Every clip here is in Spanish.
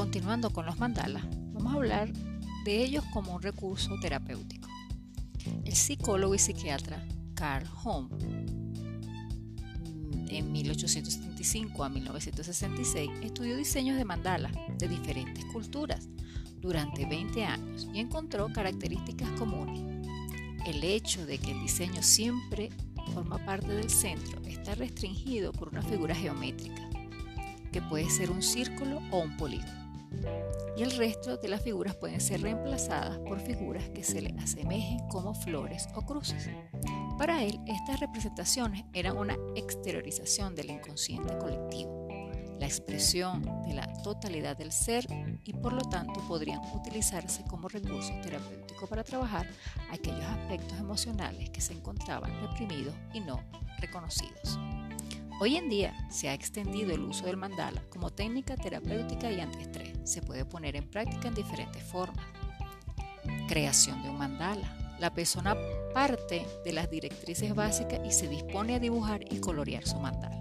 Continuando con los mandalas, vamos a hablar de ellos como un recurso terapéutico. El psicólogo y psiquiatra Carl Home en 1875 a 1966 estudió diseños de mandalas de diferentes culturas durante 20 años y encontró características comunes. El hecho de que el diseño siempre forma parte del centro está restringido por una figura geométrica, que puede ser un círculo o un polígono. Y el resto de las figuras pueden ser reemplazadas por figuras que se le asemejen como flores o cruces. Para él, estas representaciones eran una exteriorización del inconsciente colectivo, la expresión de la totalidad del ser y por lo tanto podrían utilizarse como recurso terapéutico para trabajar aquellos aspectos emocionales que se encontraban reprimidos y no reconocidos. Hoy en día se ha extendido el uso del mandala como técnica terapéutica y antiestrés. Se puede poner en práctica en diferentes formas. Creación de un mandala, la persona parte de las directrices básicas y se dispone a dibujar y colorear su mandala.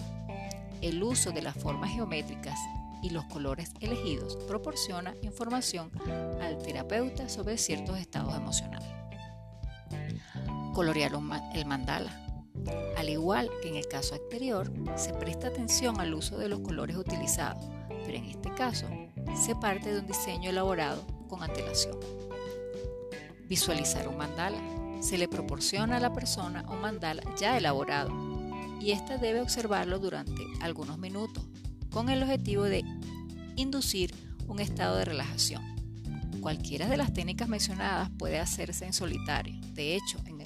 El uso de las formas geométricas y los colores elegidos proporciona información al terapeuta sobre ciertos estados emocionales. Colorear el mandala. Al igual que en el caso anterior, se presta atención al uso de los colores utilizados, pero en este caso se parte de un diseño elaborado con antelación. Visualizar un mandala. Se le proporciona a la persona un mandala ya elaborado y ésta debe observarlo durante algunos minutos con el objetivo de inducir un estado de relajación. Cualquiera de las técnicas mencionadas puede hacerse en solitario. De hecho, en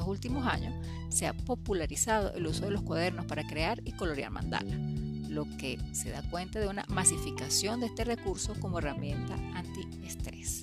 estos últimos años se ha popularizado el uso de los cuadernos para crear y colorear mandalas, lo que se da cuenta de una masificación de este recurso como herramienta antiestrés.